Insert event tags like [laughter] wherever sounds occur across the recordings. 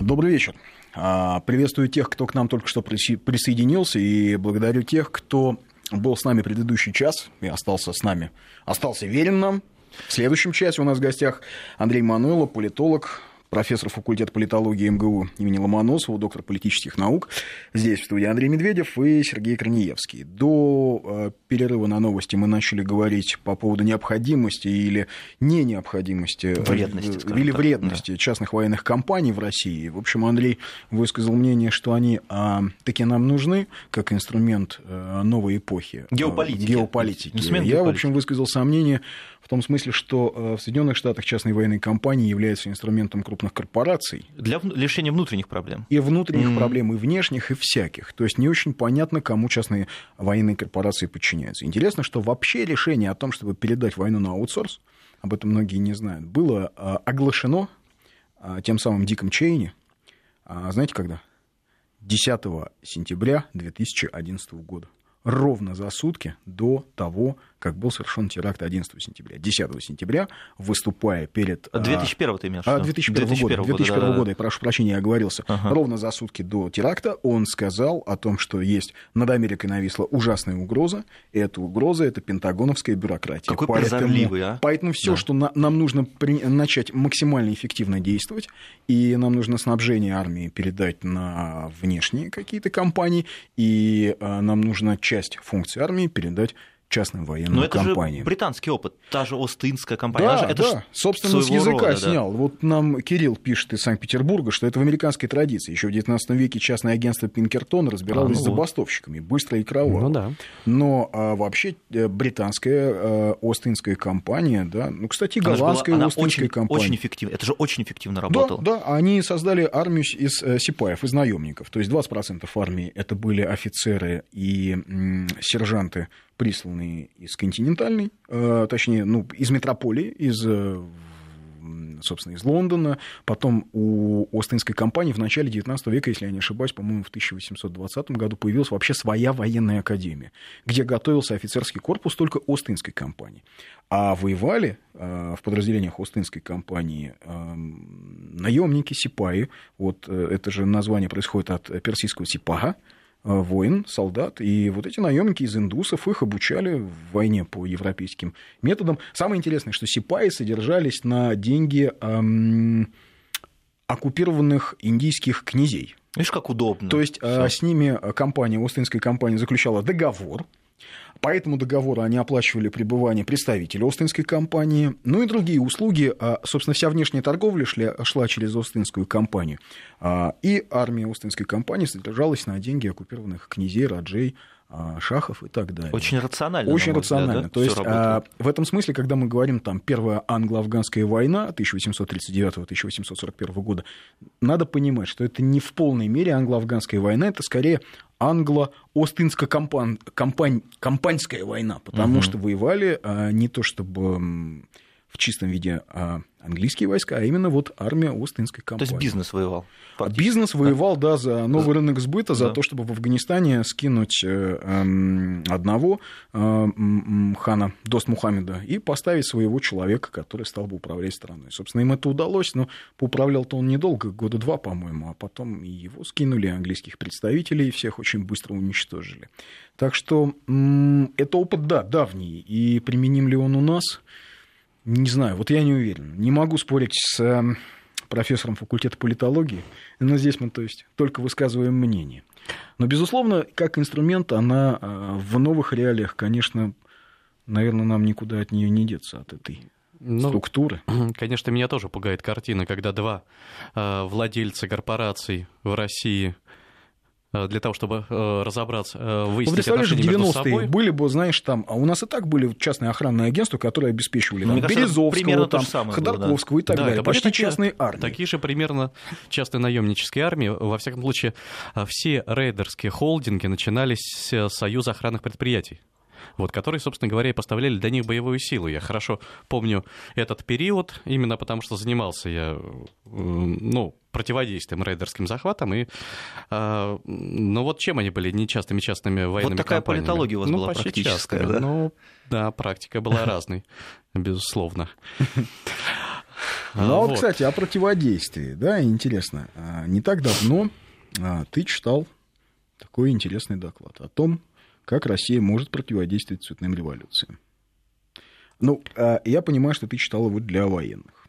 Добрый вечер. А, приветствую тех, кто к нам только что присоединился, и благодарю тех, кто был с нами предыдущий час и остался с нами, остался верен нам. В следующем часе у нас в гостях Андрей Мануйло, политолог, профессор факультета политологии МГУ имени Ломоносова, доктор политических наук. Здесь в студии Андрей Медведев и Сергей Корнеевский. До э, перерыва на новости мы начали говорить по поводу необходимости или не необходимости э, вредности, или вредности да. частных военных компаний в России. В общем, Андрей высказал мнение, что они а, таки нам нужны как инструмент а, новой эпохи. Геополитики. Геополитики. Я, в общем, высказал сомнение в том смысле, что в Соединенных Штатах частные военные компании являются инструментом крупных корпораций. Для решения внутренних проблем. И внутренних mm-hmm. проблем, и внешних, и всяких. То есть не очень понятно, кому частные военные корпорации подчиняются. Интересно, что вообще решение о том, чтобы передать войну на аутсорс, об этом многие не знают, было э, оглашено э, тем самым Диком Чейни. Знаете когда? 10 сентября 2011 года ровно за сутки до того, как был совершен теракт 11 сентября. 10 сентября, выступая перед... 2001 а, ты имеешь? А, 2001, 2001 года. 2001 года, да, да. я прошу прощения, я оговорился. Ага. Ровно за сутки до теракта он сказал о том, что есть над Америкой нависла ужасная угроза, и эта угроза — это пентагоновская бюрократия. Какой поэтому, прозорливый, а? Поэтому все, да. что на, нам нужно при, начать максимально эффективно действовать, и нам нужно снабжение армии передать на внешние какие-то компании, и а, нам нужно часть функций армии передать частным военным Но это компаниям. же британский опыт, та же Остинская компания. Да, это да, собственно, с языка рода, снял. Да. Вот нам Кирилл пишет из Санкт-Петербурга, что это в американской традиции. Еще в 19 веке частное агентство Пинкертон разбиралось а, ну с забастовщиками, быстро и кроваво. Ну, да. Но а, вообще э, британская а, Остинская компания, да, ну, кстати, голландская она Остинская очень, компания. Очень эффективно, это же очень эффективно работало. Да, да, они создали армию из э, сипаев, из наемников. То есть 20% армии это были офицеры и м, сержанты присланные из континентальной, э, точнее, ну, из метрополии, из э, собственно, из Лондона. Потом у Остинской компании в начале 19 века, если я не ошибаюсь, по-моему, в 1820 году появилась вообще своя военная академия, где готовился офицерский корпус только Остинской компании. А воевали э, в подразделениях Остинской компании наемники, сипаи. Вот это же название происходит от персидского сипага, Э, воин, солдат, и вот эти наемники из индусов, их обучали в войне по европейским методам. Самое интересное, что сипаи содержались на деньги эм, оккупированных индийских князей. Видишь, как удобно. То есть Всё. с ними компания, Остинская компания заключала договор, по этому договору они оплачивали пребывание представителей Остинской компании, ну и другие услуги. А, собственно, вся внешняя торговля шла, через Остинскую компанию. А, и армия Остинской компании содержалась на деньги оккупированных князей, раджей, шахов и так далее. Очень рационально. Очень рационально. Взгляд, да? То есть а, в этом смысле, когда мы говорим там первая англо-афганская война 1839-1841 года, надо понимать, что это не в полной мере англо-афганская война, это скорее англо-остинско-компаньская война, потому угу. что воевали а, не то чтобы в чистом виде а, английские войска, а именно вот армия Остинской компании. То есть бизнес воевал? Бизнес воевал, да, за новый рынок сбыта, за да. то, чтобы в Афганистане скинуть э, эм, одного э, хана Дост Мухаммеда и поставить своего человека, который стал бы управлять страной. Собственно, им это удалось, но поуправлял-то он недолго, года два, по-моему, а потом и его скинули, английских представителей, и всех очень быстро уничтожили. Так что это опыт, да, давний, и применим ли он у нас – не знаю, вот я не уверен. Не могу спорить с эм, профессором факультета политологии, но здесь мы, то есть, только высказываем мнение. Но, безусловно, как инструмент она э, в новых реалиях, конечно, наверное, нам никуда от нее не деться, от этой ну, структуры. [clears throat] Конечно, меня тоже пугает картина, когда два э, владельца корпораций в России для того, чтобы э, разобраться, э, выяснить ну, отношения между собой. были бы, знаешь, там, а у нас и так были частные охранные агентства, которые обеспечивали там, Березовского, там, Ходорковского было, да. и так да, далее. Почти такие, частные армии. Такие же примерно частные наемнические армии. Во всяком случае, все рейдерские холдинги начинались с союза охранных предприятий вот, которые, собственно говоря, и поставляли для них боевую силу. Я хорошо помню этот период, именно потому что занимался я, ну, противодействием рейдерским захватам. И, э, ну вот чем они были нечастыми частными военными Вот такая компаниями? политология у вас ну, была практическая, да? Ну, да, практика была разной, [laughs] безусловно. Ну, а вот, кстати, о противодействии, да, интересно. А, не так давно ты читал такой интересный доклад о том, как Россия может противодействовать цветным революциям. Ну, я понимаю, что ты читал его для военных.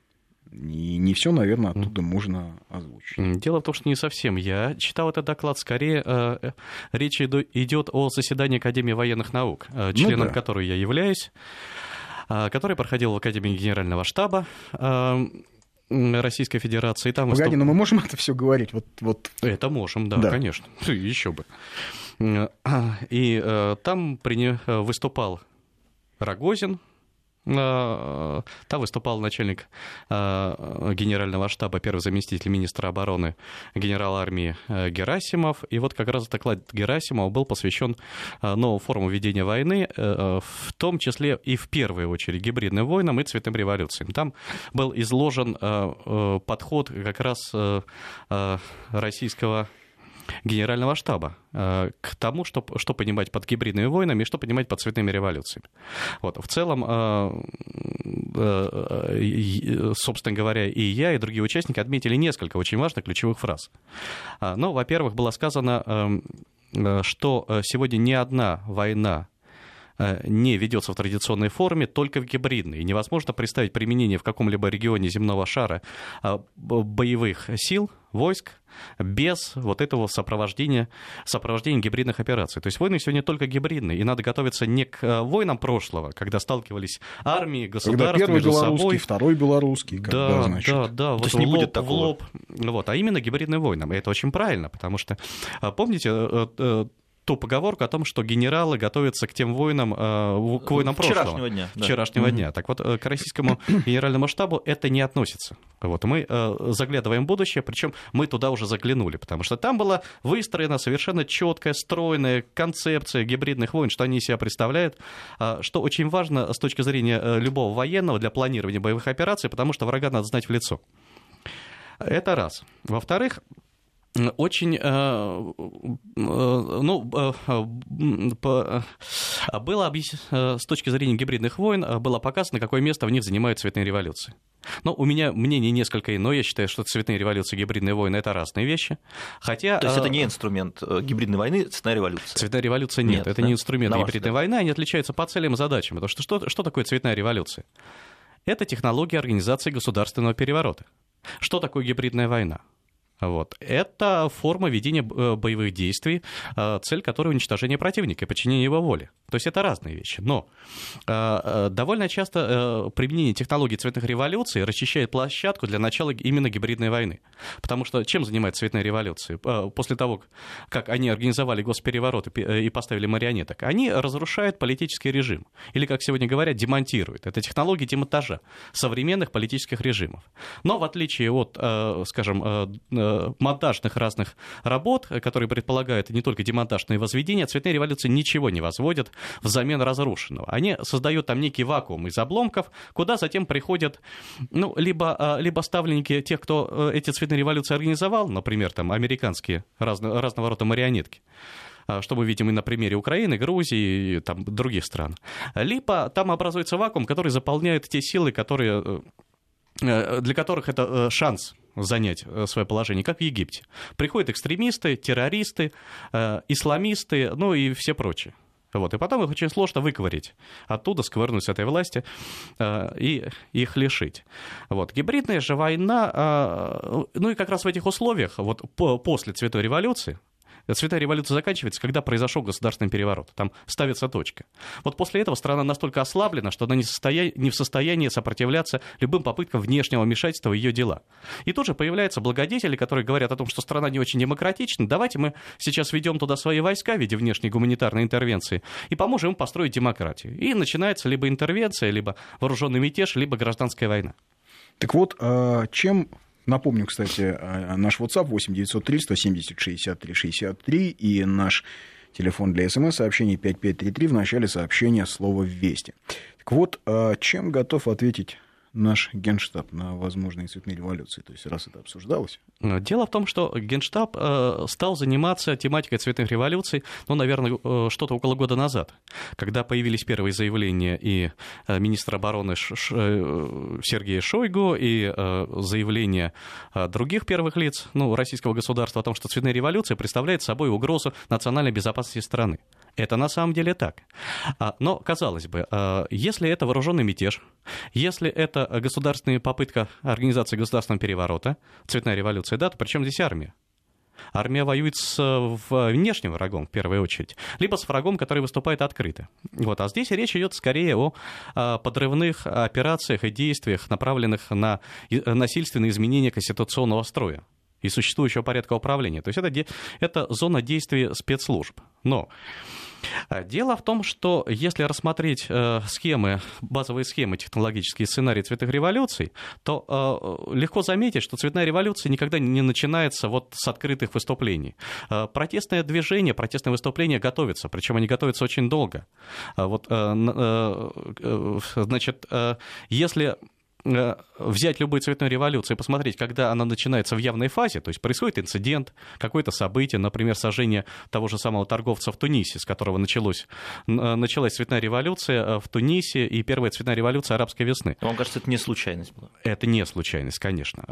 И не все, наверное, оттуда можно озвучить. Дело в том, что не совсем. Я читал этот доклад. Скорее, э, э, речь идет о заседании Академии военных наук, э, членом ну, да. которой я являюсь, который проходил в Академии Генерального штаба. Российской Федерации. Там Погоди, выступ... но мы можем это все говорить? Вот, вот... Это можем, да, да. конечно. [laughs] Еще бы. И э, там при... выступал Рогозин, там выступал начальник а, генерального штаба, первый заместитель министра обороны, генерал армии э, Герасимов. И вот как раз доклад Герасимова был посвящен а, новой форме ведения войны, э, в том числе и в первую очередь гибридным войнам и цветным революциям. Там был изложен э, подход как раз российского генерального штаба э, к тому, что, что понимать под гибридными войнами и что понимать под цветными революциями. Вот. В целом, э, э, собственно говоря, и я, и другие участники отметили несколько очень важных ключевых фраз. А, ну, во-первых, было сказано, что сегодня ни одна война не ведется в традиционной форме, только в гибридной. И невозможно представить применение в каком-либо регионе земного шара боевых сил, войск, без вот этого сопровождения, сопровождения гибридных операций. То есть войны сегодня только гибридные, и надо готовиться не к э, войнам прошлого, когда сталкивались армии, государства когда первый между белорусский, собой. второй белорусский. Когда, да, значит. да, да. Вот То есть не лоб, будет такого. В лоб, вот, а именно гибридным войнам. И это очень правильно, потому что, э, помните, э, ту поговорку о том, что генералы готовятся к тем войнам, э, к войнам Вчерашнего прошлого. дня. Да. Вчерашнего mm-hmm. дня. Так вот, э, к российскому [coughs] генеральному штабу это не относится. Вот, мы э, заглядываем в будущее, причем мы туда уже заглянули, потому что там была выстроена совершенно четкая, стройная концепция гибридных войн, что они из себя представляют, что очень важно с точки зрения любого военного для планирования боевых операций, потому что врага надо знать в лицо. Это раз. Во-вторых, очень, э, э, ну, э, было с точки зрения гибридных войн, было показано, какое место в них занимают цветные революции. Но у меня мнение несколько иное. Я считаю, что цветные революции и гибридные войны – это разные вещи. Хотя, То есть это не инструмент гибридной войны, цветная революция? Цветная революция нет, нет это да? не инструмент На гибридной войны, они отличаются по целям и задачам. Потому что, что что такое цветная революция? Это технология организации государственного переворота. Что такое гибридная война? Вот. Это форма ведения э, боевых действий, э, цель которой уничтожение противника и подчинение его воле. То есть это разные вещи. Но э, довольно часто применение технологий цветных революций расчищает площадку для начала именно гибридной войны. Потому что чем занимается цветная революция? После того, как они организовали госпереворот и поставили марионеток, они разрушают политический режим. Или, как сегодня говорят, демонтируют. Это технологии демонтажа современных политических режимов. Но в отличие от, скажем, монтажных разных работ, которые предполагают не только демонтаж, но и возведение, цветные революции ничего не возводят взамен разрушенного. Они создают там некий вакуум из обломков, куда затем приходят ну, либо, а, либо ставленники тех, кто э, эти цветные революции организовал, например, там американские разно, разного рода марионетки, а, что мы видим и на примере Украины, Грузии и там, других стран. Либо там образуется вакуум, который заполняет те силы, которые э, э, для которых это шанс занять э, свое положение, как в Египте. Приходят экстремисты, террористы, э, исламисты, ну и все прочие. Вот. И потом их очень сложно выковырить оттуда, сковырнуть с этой власти э, и их лишить. Вот. Гибридная же война, э, ну и как раз в этих условиях, вот по, после Цветой революции, Цветная революция заканчивается, когда произошел государственный переворот. Там ставится точка. Вот после этого страна настолько ослаблена, что она не, состоя... не в состоянии сопротивляться любым попыткам внешнего вмешательства в ее дела. И тут же появляются благодетели, которые говорят о том, что страна не очень демократична. Давайте мы сейчас ведем туда свои войска в виде внешней гуманитарной интервенции и поможем им построить демократию. И начинается либо интервенция, либо вооруженный мятеж, либо гражданская война. Так вот, а чем Напомню, кстати, наш WhatsApp 8 903 170 63 63 и наш телефон для смс-сообщений 5533 в начале сообщения слово «Вести». Так вот, чем готов ответить наш генштаб на возможные цветные революции? То есть, раз это обсуждалось. Дело в том, что генштаб э, стал заниматься тематикой цветных революций, ну, наверное, э, что-то около года назад, когда появились первые заявления и э, министра обороны Сергея Шойгу, и заявления других первых лиц ну, российского государства о том, что цветная революция представляет собой угрозу национальной безопасности страны. Это на самом деле так. А, но, казалось бы, а, если это вооруженный мятеж, если это государственная попытка организации государственного переворота, цветная революция, да, то при чем здесь армия? Армия воюет с внешним врагом, в первую очередь, либо с врагом, который выступает открыто. Вот. А здесь речь идет скорее о а, подрывных операциях и действиях, направленных на насильственное изменение конституционного строя и существующего порядка управления. То есть это, это зона действия спецслужб. Но Дело в том, что если рассмотреть э, схемы, базовые схемы, технологические сценарии цветных революций, то э, легко заметить, что цветная революция никогда не начинается вот с открытых выступлений. Э, протестное движение, протестное выступление готовится, причем они готовятся очень долго. Э, вот, э, э, значит, э, если Э, взять любую цветную революцию и посмотреть, когда она начинается в явной фазе, то есть происходит инцидент, какое-то событие, например, сожжение того же самого торговца в Тунисе, с которого началось, э, началась цветная революция э, в Тунисе и первая цветная революция арабской весны. Вам кажется, это не случайность была? Это не случайность, конечно.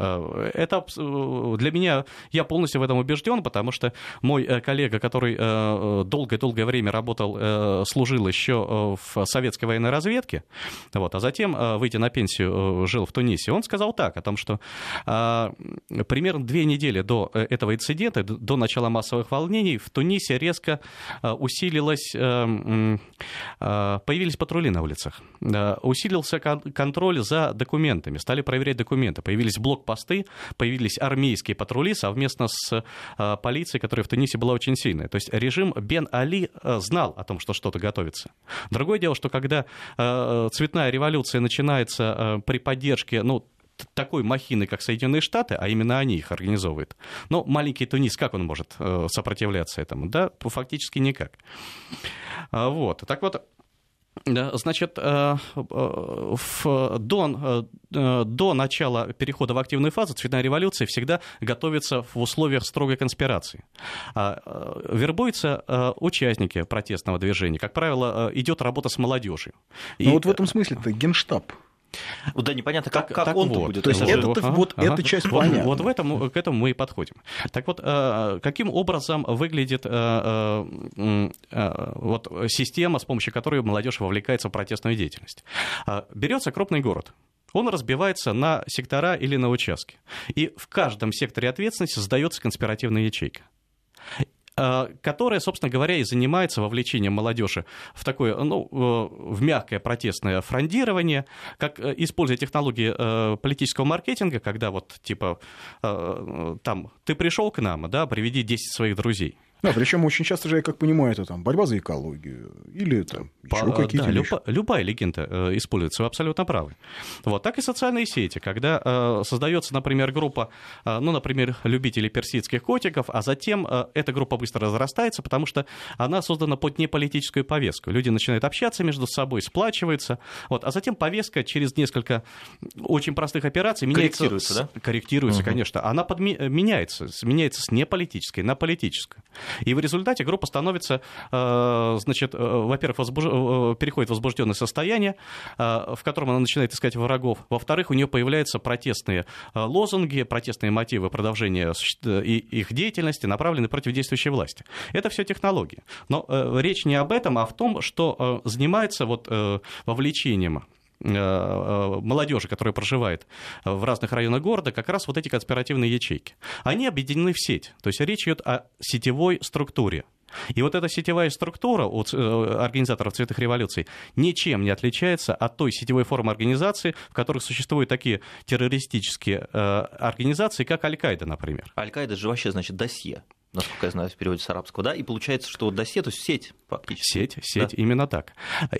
Это для меня, я полностью в этом убежден, потому что мой коллега, который долгое-долгое время работал, служил еще в советской военной разведке, вот, а затем, выйдя на пенсию, жил в Тунисе, он сказал так, о том, что а, примерно две недели до э, этого инцидента, до начала массовых волнений, в Тунисе резко а, усилилось, а, а, появились патрули на улицах, а, усилился кон- контроль за документами, стали проверять документы, появились блокпосты, появились армейские патрули совместно с а, полицией, которая в Тунисе была очень сильная. То есть режим Бен Али а, знал о том, что что-то готовится. Другое дело, что когда а, цветная революция начинается а, при поддержке, ну, такой махины, как Соединенные Штаты, а именно они их организовывают. Но маленький Тунис, как он может э, сопротивляться этому? Да, фактически никак. А, вот. Так вот, Значит, э, э, до, до начала перехода в активную фазу цветная революция всегда готовится в условиях строгой конспирации. А, вербуются участники протестного движения. Как правило, идет работа с молодежью. Ну вот в этом смысле это генштаб вот, да, непонятно, как, как он вот. будет. То есть это, ага, вот ага. эта часть вот, понятна. Вот в этом, к этому мы и подходим. Так вот, э, каким образом выглядит э, э, вот, система, с помощью которой молодежь вовлекается в протестную деятельность? Берется крупный город, он разбивается на сектора или на участки. И в каждом секторе ответственности создается конспиративная ячейка. Э, которая, собственно говоря, и занимается вовлечением молодежи в такое, ну, э, в мягкое протестное фрондирование, как э, используя технологии политического маркетинга, когда вот, типа, там, ты пришел к нам, да, приведи 10 своих друзей. Да, причем очень часто же, я как понимаю, это там борьба за экологию или там еще какие-то да, любо, любая легенда э, используется, вы абсолютно правы. Вот так и социальные сети, когда э, создается, например, группа, э, ну, например, любителей персидских котиков, а затем э, эта группа быстро разрастается, потому что она создана под неполитическую повестку. Люди начинают общаться между собой, сплачиваются, вот, а затем повестка через несколько очень простых операций меняется. Корректируется, да? Корректируется, угу. конечно. Она подми- меняется, меняется с неполитической на политическую. И в результате группа становится, э, значит, э, во-первых, возбуж... Э, переходит в возбужденное состояние, в котором она начинает искать врагов. Во-вторых, у нее появляются протестные лозунги, протестные мотивы продолжения их деятельности, направленные против действующей власти. Это все технологии. Но речь не об этом, а в том, что занимается вот вовлечением молодежи, которая проживает в разных районах города, как раз вот эти конспиративные ячейки. Они объединены в сеть. То есть речь идет о сетевой структуре. И вот эта сетевая структура у э, организаторов цветных революций ничем не отличается от той сетевой формы организации, в которых существуют такие террористические э, организации, как Аль-Каида, например. Аль-Каида же вообще, значит, досье насколько я знаю, в переводе с арабского, да, и получается, что вот досье, то есть сеть фактически. Сеть, сеть, да. именно так.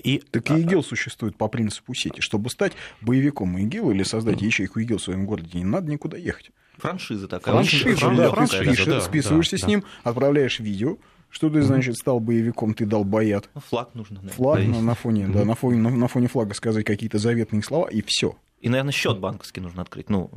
И... Так и а, ИГИЛ существует по принципу сети. Чтобы стать боевиком ИГИЛ или создать ячейку ИГИЛ в своем городе, не надо никуда ехать. Франшиза такая. Франшиза, Франшиза да, франшиза, ты да, списываешься да, с ним, отправляешь видео, что ты, значит, стал боевиком, ты дал боят. Ну, флаг нужно. Да. Флаг на, на фоне, да, на фоне, на, на фоне флага сказать какие-то заветные слова, и все. И, наверное, счет банковский нужно открыть. Ну,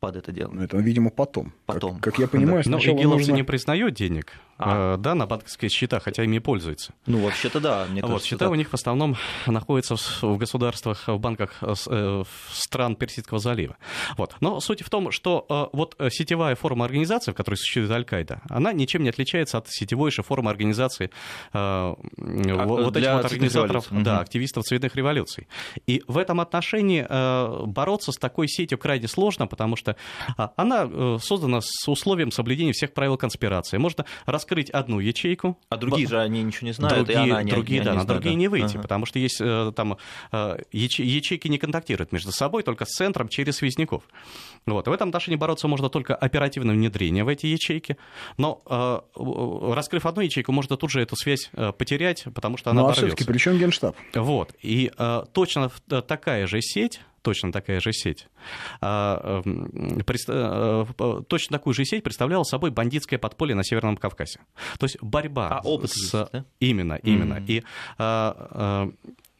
под это дело. Ну, это, видимо, потом. Потом. Как, как я понимаю, Но сначала игиловцы нужно... не признают денег А. э, да, на банковские счета, хотя ими пользуются. Ну, вообще-то да, мне Вот, кажется. счета так. у них в основном находятся в, в государствах, в банках э, э, стран Персидского залива. Вот. Но суть в том, что э, вот сетевая форма организации, в которой существует Аль-Каида, она ничем не отличается от сетевой же формы организации э, м, вот этих вот организаторов, революций. да, Мгм. активистов цветных революций. И в этом отношении э, бороться с такой сетью крайне сложно, потому что а, она создана с условием соблюдения всех правил конспирации. Можно раскрыть одну ячейку, А другие же они ничего не знают, другие, и она не другие, не- да, не на знает, другие да. не выйти, Ага. потому что есть э, там э, яче- ячейки не контактируют между собой, только с центром через связняков. Вот. И в этом отношении бороться можно только оперативным внедрением в эти ячейки, но э, раскрыв одну ячейку, можно тут же эту связь потерять, потому что она Ну, а все-таки при чем Генштаб? Вот. И точно такая же сеть, точно такая же сеть, а, м, преста- э, точно такую же сеть представляла собой бандитское подполье на Северном Кавказе. То есть борьба А опыт с... есть, да? Именно, именно. Мгм. И а, а,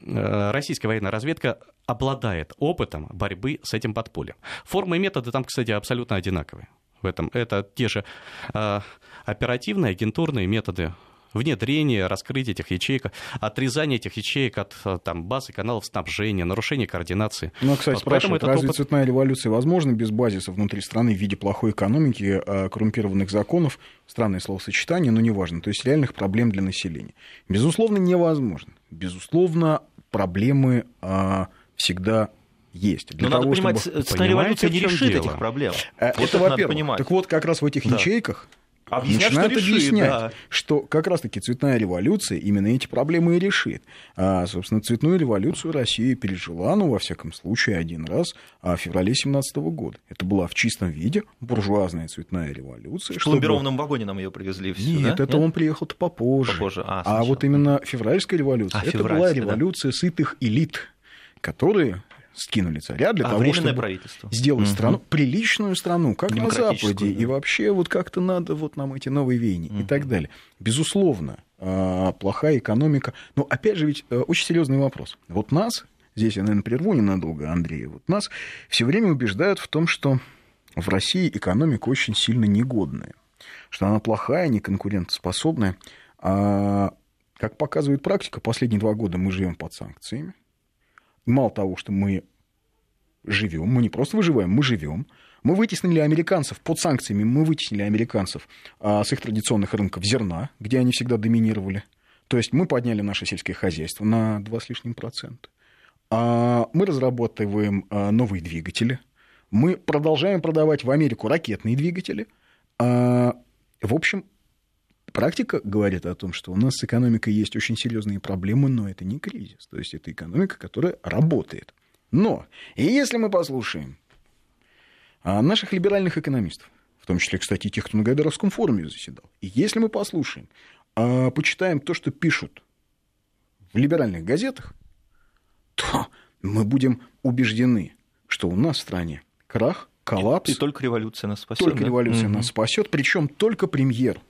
э, российская военная разведка обладает опытом борьбы с этим подпольем. Формы и методы там, кстати, абсолютно одинаковые. В этом это те же а, оперативные, агентурные методы внедрения, раскрытия этих ячеек, отрезания этих ячеек от а, там, баз и каналов снабжения, нарушения координации. Ну, кстати, Вот поэтому спрашивают, этот разве опыт- цветная революция возможна без базиса внутри страны в виде плохой экономики, э, коррумпированных законов, странное словосочетание, но неважно, то есть реальных проблем для населения? Безусловно, невозможно. Безусловно, проблемы а, всегда есть. Для Но надо того, понимать, чтобы- цветная революция не решит дело? этих проблем. Э, Вот это, надо во-первых. Так вот, как раз в этих Да. ячейках Объяснять, начинают что решит, объяснять, да. что как раз-таки цветная революция именно эти проблемы и решит. А, собственно, цветную революцию Россия пережила, ну, во всяком случае, один раз а, в феврале 17 года. Это была в чистом виде буржуазная цветная революция. В чтобы- пломбированном вагоне нам ее привезли. всю, Нет, да? это он приехал-то попозже. Попозже, а, а вот именно февральская революция, А, это была февральская, да. революция сытых элит, которые скинули царя для А, того, чтобы правительство. сделать Мгм. страну, приличную страну, как на Западе. да. И вообще вот как-то надо вот нам эти новые веяния и Мгм. так далее. Безусловно, а, плохая экономика. Но опять же ведь э, очень серьезный вопрос. Вот нас, здесь я, наверное, прерву ненадолго, Андрей, вот нас все время убеждают в том, что в России экономика очень сильно негодная, что она плохая, неконкурентоспособная. А, как показывает практика, последние два года мы живем под санкциями. И мало того, что мы живем, мы не просто выживаем, мы живем. Мы вытеснили американцев под санкциями, мы вытеснили американцев а, с их традиционных рынков зерна, где они всегда доминировали. То есть мы подняли наше сельское хозяйство на 2 с лишним процента. А, мы разрабатываем а, новые двигатели. Мы продолжаем продавать в Америку ракетные двигатели. А, в общем, практика говорит о том, что у нас с экономикой есть очень серьезные проблемы, но это не кризис. То есть это экономика, которая работает. Но, и если мы послушаем а, наших либеральных экономистов, в том числе, кстати, и тех, кто на Гайдаровском форуме заседал, и если мы послушаем, а, почитаем то, что пишут в либеральных газетах, то мы будем убеждены, что у нас в стране крах, коллапс, И только революция нас спасет. только да? революция Мгм. нас спасет, причем только премьер.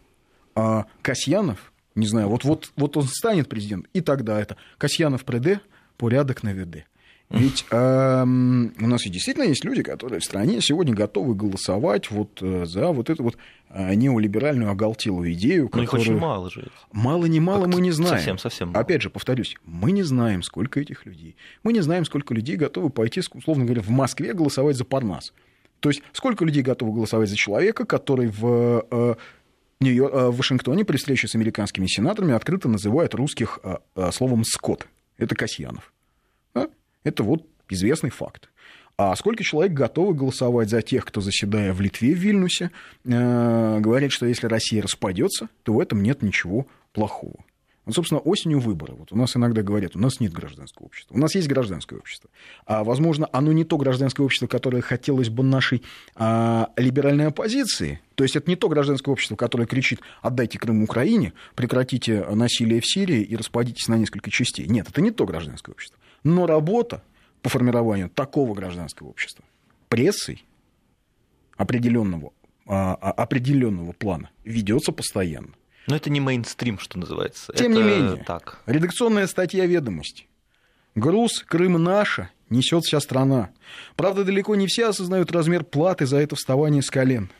А Касьянов, не знаю, вот, вот, вот он станет президент, и тогда это Касьянов ПРД, порядок наведы. Ведь эм, у нас действительно есть люди, которые в стране сегодня готовы голосовать вот э, за вот эту вот э, неолиберальную оголтелую идею, Но их которую... очень мало же. Мало не мало мы не знаем. совсем, совсем мало. Опять же, повторюсь, мы не знаем, сколько этих людей. Мы не знаем, сколько людей готовы пойти, условно говоря, в Москве голосовать за Парнас. То есть, сколько людей готовы голосовать за человека, который в, э, э, в Вашингтоне при встрече с американскими сенаторами открыто называет русских э, э, словом «скот». Это Касьянов. Это вот известный факт. А сколько человек готовы голосовать за тех, кто, заседая в Литве, в Вильнюсе, э, говорит, что если Россия распадется, то в этом нет ничего плохого. Вот, собственно, осенью выборы. Вот у нас иногда говорят, у нас нет гражданского общества. У нас есть гражданское общество. А, возможно, оно не то гражданское общество, которое хотелось бы нашей а, либеральной оппозиции. То есть это не то гражданское общество, которое кричит «отдайте Крым Украине», «прекратите насилие в Сирии и распадитесь на несколько частей». Нет, это не то гражданское общество. Но работа по формированию такого гражданского общества прессой определенного, а, а, определенного плана ведется постоянно. Но это не мейнстрим, что называется. Тем Это не менее, Так. редакционная статья ведомости. Груз Крым наша несет вся страна. Правда, далеко не все осознают размер платы за это вставание с колен.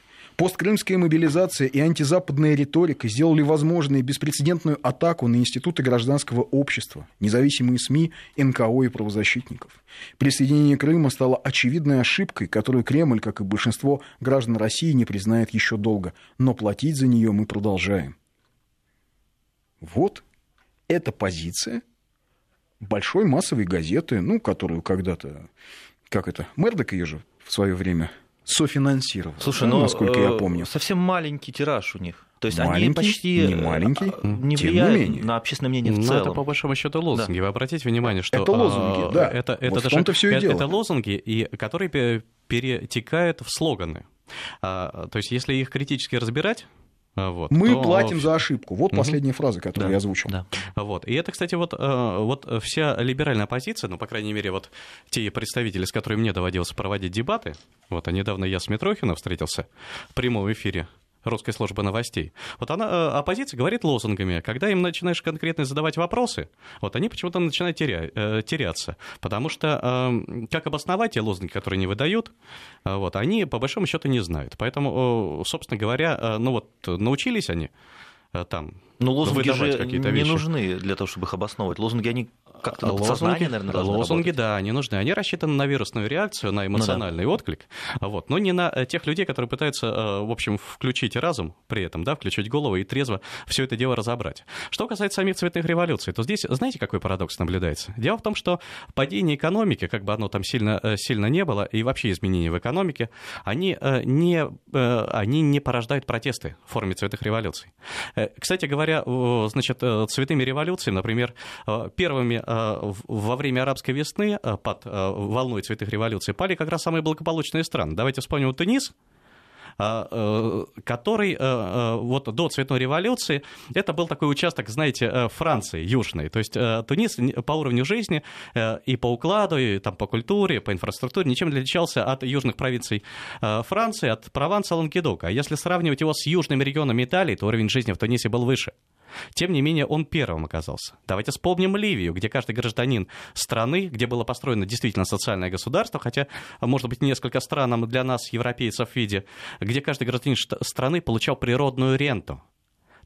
Посткрымская мобилизация и антизападная риторика сделали возможной беспрецедентную атаку на институты гражданского общества, независимые СМИ, НКО и правозащитников. Присоединение Крыма стало очевидной ошибкой, которую Кремль, как и большинство граждан России, не признает еще долго. Но платить за нее мы продолжаем. Вот эта позиция большой массовой газеты, ну, которую когда-то, как это, Мердок ее же в свое время софинансировал. Слушай, да, ну, насколько я э, помню. Совсем маленький тираж у них. То есть маленький, они почти не маленький, а, не влияют не на общественное мнение в Но целом. это по большому счету лозунги. Да. Вы обратите внимание, что это лозунги, да. Это, это, вот даже, все и это, дело. это лозунги, и, которые перетекают в слоганы. А, то есть, если их критически разбирать, а, вот, Мы то... платим за ошибку. Вот угу. последняя фраза, которую да, я озвучил. Да. Вот. И это, кстати, вот, э, вот вся либеральная оппозиция, ну, по крайней мере, вот те представители, с которыми мне доводилось проводить дебаты, вот, а недавно я с Митрохиным встретился в прямом эфире русской службы новостей. Вот она, э, оппозиция говорит лозунгами. Когда им начинаешь конкретно задавать вопросы, вот они почему-то начинают теря, э, теряться. Потому что э, как обосновать те лозунги, которые не выдают, вот, они по большому счету не знают. Поэтому, собственно говоря, ну вот научились они там ну, лозунги же не вещи. нужны для того, чтобы их обосновывать. Лозунги, они как-то на лозунги, наверное, Лозунги, работать. да, они нужны. Они рассчитаны на вирусную реакцию, на эмоциональный ну, да. отклик, вот, но не на тех людей, которые пытаются, в общем, включить разум при этом, да, включить голову и трезво все это дело разобрать. Что касается самих цветных революций, то здесь, знаете, какой парадокс наблюдается? Дело в том, что падение экономики, как бы оно там сильно, сильно не было, и вообще изменения в экономике, они не, они не порождают протесты в форме цветных революций. Кстати говоря, значит, цветными революциями, например, первыми во время арабской весны под волной цветных революций пали как раз самые благополучные страны. Давайте вспомним Тунис, который вот до цветной революции, это был такой участок, знаете, Франции южной. То есть Тунис по уровню жизни и по укладу, и там по культуре, по инфраструктуре ничем не отличался от южных провинций Франции, от Прованса, Лангедока. Если сравнивать его с южными регионами Италии, то уровень жизни в Тунисе был выше. Тем не менее, он первым оказался. Давайте вспомним Ливию, где каждый гражданин страны, где было построено действительно социальное государство, хотя, может быть, несколько странам для нас, европейцев, в виде, где каждый гражданин страны получал природную ренту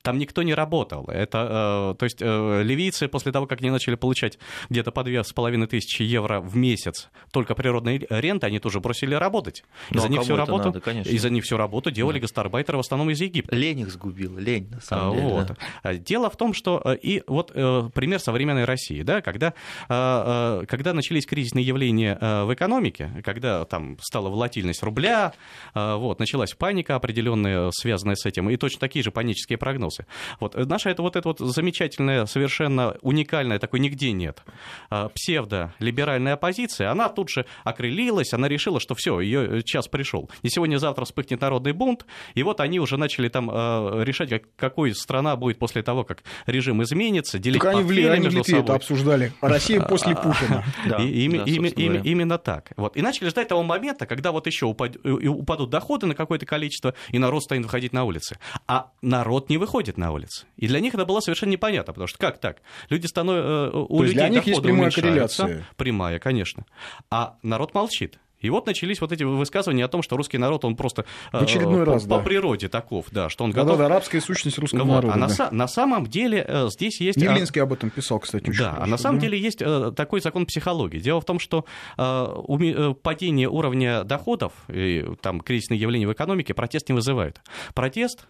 там никто не работал. Это, э, то есть э, ливийцы после того, как они начали получать где-то по две с половиной тысячи евро в месяц только природной ренты, они тоже бросили работать. Ну, за а них всю работу, надо, конечно. и за них всю работу делали да. гастарбайтеры в основном из Египта. Лень их сгубила, лень, на самом деле. Вот. Да. Дело в том, что э, и вот пример современной России, да, когда, когда начались кризисные явления в экономике, когда там стала волатильность рубля, вот, началась паника определенная, связанная с этим, и точно такие же панические прогнозы вопросы. Вот, наша это вот это вот замечательная, совершенно уникальная, такой нигде нет, а, псевдо-либеральная оппозиция, она тут же окрылилась, она решила, что все, ее час пришел. И сегодня-завтра вспыхнет народный бунт, и вот они уже начали там а, решать, как, какой страна будет после того, как режим изменится, делить так они в Лиане между собой. это обсуждали. Россия после Путина. [laughs] Именно так. Вот. И начали ждать того момента, когда вот еще упад, упадут доходы на какое-то количество, и народ станет выходить на улицы. А народ не выходит на улицы. И для них это было совершенно непонятно, потому что как так? Люди становятся... У То людей для них есть прямая корреляция. Прямая, конечно. А народ молчит. И вот начались вот эти высказывания о том, что русский народ, он просто в очередной э, раз, по, да. по природе таков, да, что он да, готов... Да, да, арабская сущность русского вот, народа. А на, да. на самом деле э, здесь есть... Явлинский об этом писал, кстати, очень Да, хорошо, а на самом да? деле есть э, такой закон психологии. Дело в том, что э, падение уровня доходов, и, там кризисные явления в экономике протест не вызывает. Протест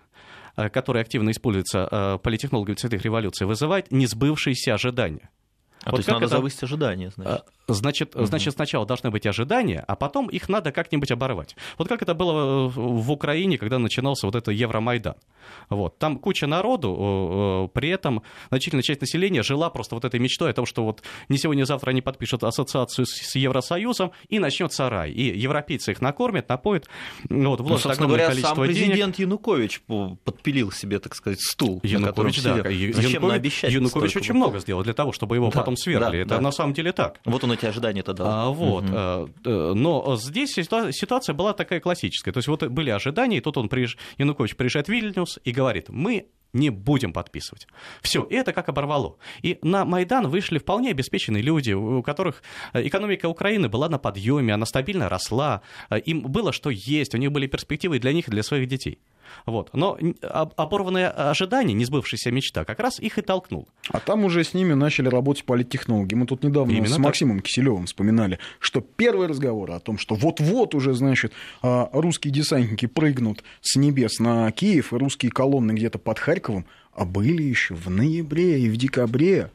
который активно используется политтехнологами цветных революций, вызывает несбывшиеся ожидания. А вот то есть надо это... завысить ожидания, значит. Значит, угу. значит, сначала должны быть ожидания, а потом их надо как-нибудь оборвать. Вот как это было в Украине, когда начинался вот это Евромайдан. Вот. Там куча народу, при этом значительная часть населения жила просто вот этой мечтой о том, что вот не сегодня-завтра они подпишут ассоциацию с Евросоюзом, и начнется рай. И европейцы их накормят, напоят, вот, вложат ну, огромное говоря, количество сам президент денег. Янукович подпилил себе, так сказать, стул, Янукович, да. сидел. Зачем Янукович, Янукович очень много сделал для того, чтобы его да, потом свергли. Да, это да. на самом деле так. Вот он эти ожидания тогда. А, вот. Угу. Но здесь ситуация была такая классическая. То есть вот были ожидания, и тут он приезж... Янукович приезжает в Вильнюс и говорит, мы не будем подписывать. Все, это как оборвало. И на Майдан вышли вполне обеспеченные люди, у которых э, экономика Украины была на подъеме, она стабильно росла, э, им было что есть, у них были перспективы для них и для своих детей. Вот. Но оборванное ожидание, несбывшаяся мечта, как раз их и толкнул. А там уже с ними начали работать политтехнологи. Мы тут недавно Именно с так. Максимом Киселевым вспоминали, что первый разговор о том, что вот-вот уже, значит, а, русские десантники прыгнут с небес на Киев, и русские колонны где-то под Харьковом, а были еще в ноябре и в декабре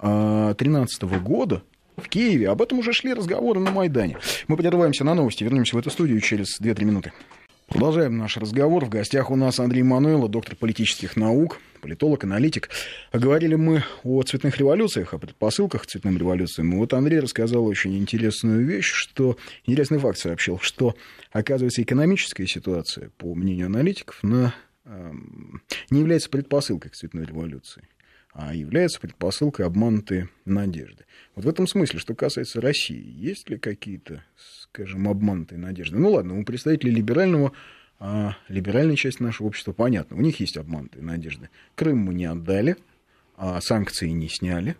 2013 а, года, в Киеве. Об этом уже шли разговоры на Майдане. Мы прерываемся на новости, вернемся в эту студию через 2-3 минуты. Продолжаем наш разговор. В гостях у нас Андрей Мануэло, доктор политических наук, политолог, аналитик. Говорили мы о цветных революциях, о предпосылках к цветным революциям. И вот Андрей рассказал очень интересную вещь, что интересный факт сообщил, что, оказывается, экономическая ситуация, по мнению аналитиков, на, э, не является предпосылкой к цветной революции а является предпосылкой обманутой надежды. Вот в этом смысле, что касается России, есть ли какие-то, скажем, обманутые надежды? Ну ладно, у представителей либерального, а, либеральной части нашего общества понятно, у них есть обманутые надежды. Крым мы не отдали, а санкции не сняли,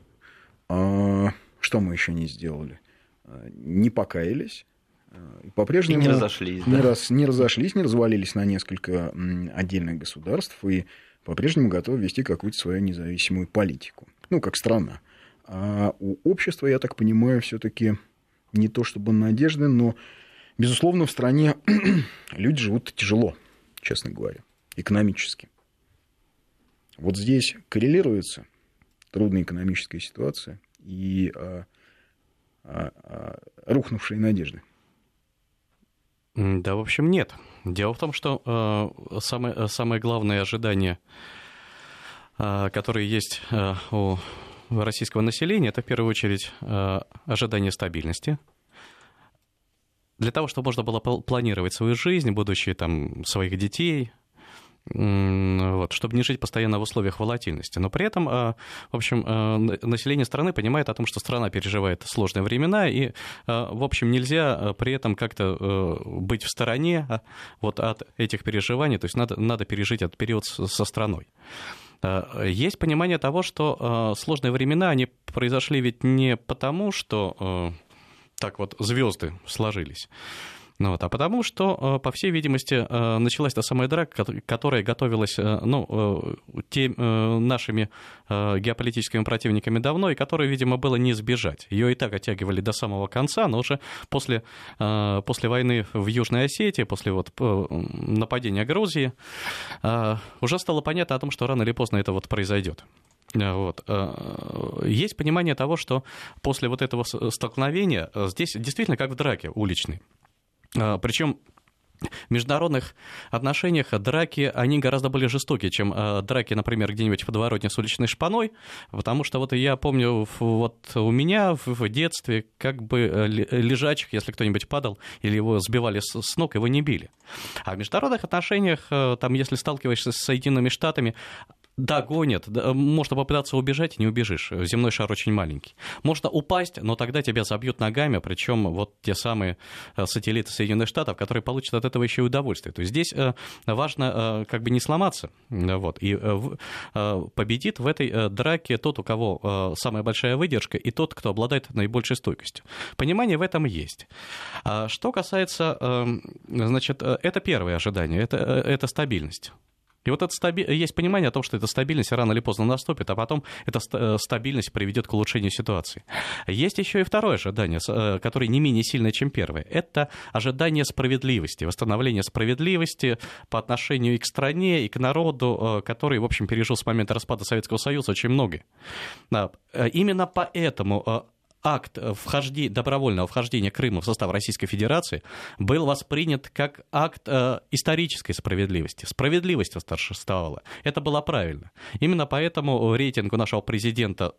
а, что мы еще не сделали? А, не покаялись, и по-прежнему и не разошлись, не, да? раз, не разошлись, не развалились на несколько отдельных государств, и по-прежнему готова вести какую-то свою независимую политику. Ну, как страна. А у общества, я так понимаю, все-таки не то чтобы надежды, но, безусловно, в стране [clears throat] люди живут тяжело, честно говоря, экономически. Вот здесь коррелируется трудная экономическая ситуация и а, а, а, рухнувшие надежды. Да, в общем, нет. Дело в том, что э, самое, самое главное ожидание, э, которое есть э, у российского населения, это в первую очередь э, ожидание стабильности. Для того, чтобы можно было планировать свою жизнь, будущее там, своих детей, вот, чтобы не жить постоянно в условиях волатильности. Но при этом, а, в общем, а, население страны понимает о том, что страна переживает сложные времена, и, а, в общем, нельзя при этом как-то быть в стороне вот от этих переживаний, то есть надо, надо пережить этот период со страной. Есть понимание того, что сложные времена, они произошли ведь не потому, что так вот звезды сложились, вот, а потому что, э, по всей видимости, э, началась та самая драка, которая готовилась э, ну, те, нашими геополитическими противниками давно, и которую, видимо, было не избежать. Ее и так оттягивали до самого конца, но уже после, после войны в Южной Осетии, после вот нападения Грузии, уже стало понятно о том, что рано или поздно это вот произойдет. Вот. Есть понимание того, что после вот этого столкновения здесь действительно как в драке уличной. А, Причем в международных отношениях драки, они гораздо более жестокие, чем э, драки, например, где-нибудь в подворотне с уличной шпаной, потому что вот я помню, вот у меня в детстве как бы э, лежачих, если кто-нибудь падал или его сбивали с ног, его не били. А в международных отношениях, э, там, если сталкиваешься с Соединенными Штатами, догонят, можно попытаться убежать, не убежишь. Земной шар очень маленький. Можно упасть, но тогда тебя забьют ногами, причем вот те самые э, сателлиты Соединенных Штатов, которые получат от этого еще и удовольствие. То есть здесь э, важно э, как бы не сломаться, вот, и победит в этой драке тот, у кого самая большая выдержка, и тот, кто обладает наибольшей стойкостью. Понимание в этом есть. А что касается, значит, это первое ожидание, это, это стабильность. И вот это стаби... есть понимание о том, что эта стабильность рано или поздно наступит, а потом эта э, стабильность приведет к улучшению ситуации. Есть еще и второе ожидание, э, которое не менее сильное, чем первое. Это ожидание справедливости, восстановления справедливости по отношению и к стране, и к народу, э, который, в общем, пережил с момента распада Советского Союза очень много. Именно поэтому акт вхождения, добровольного вхождения Крыма в состав Российской Федерации был воспринят как акт э, исторической справедливости. Справедливость восторжествовала. Это было правильно. Именно поэтому рейтинг у нашего президента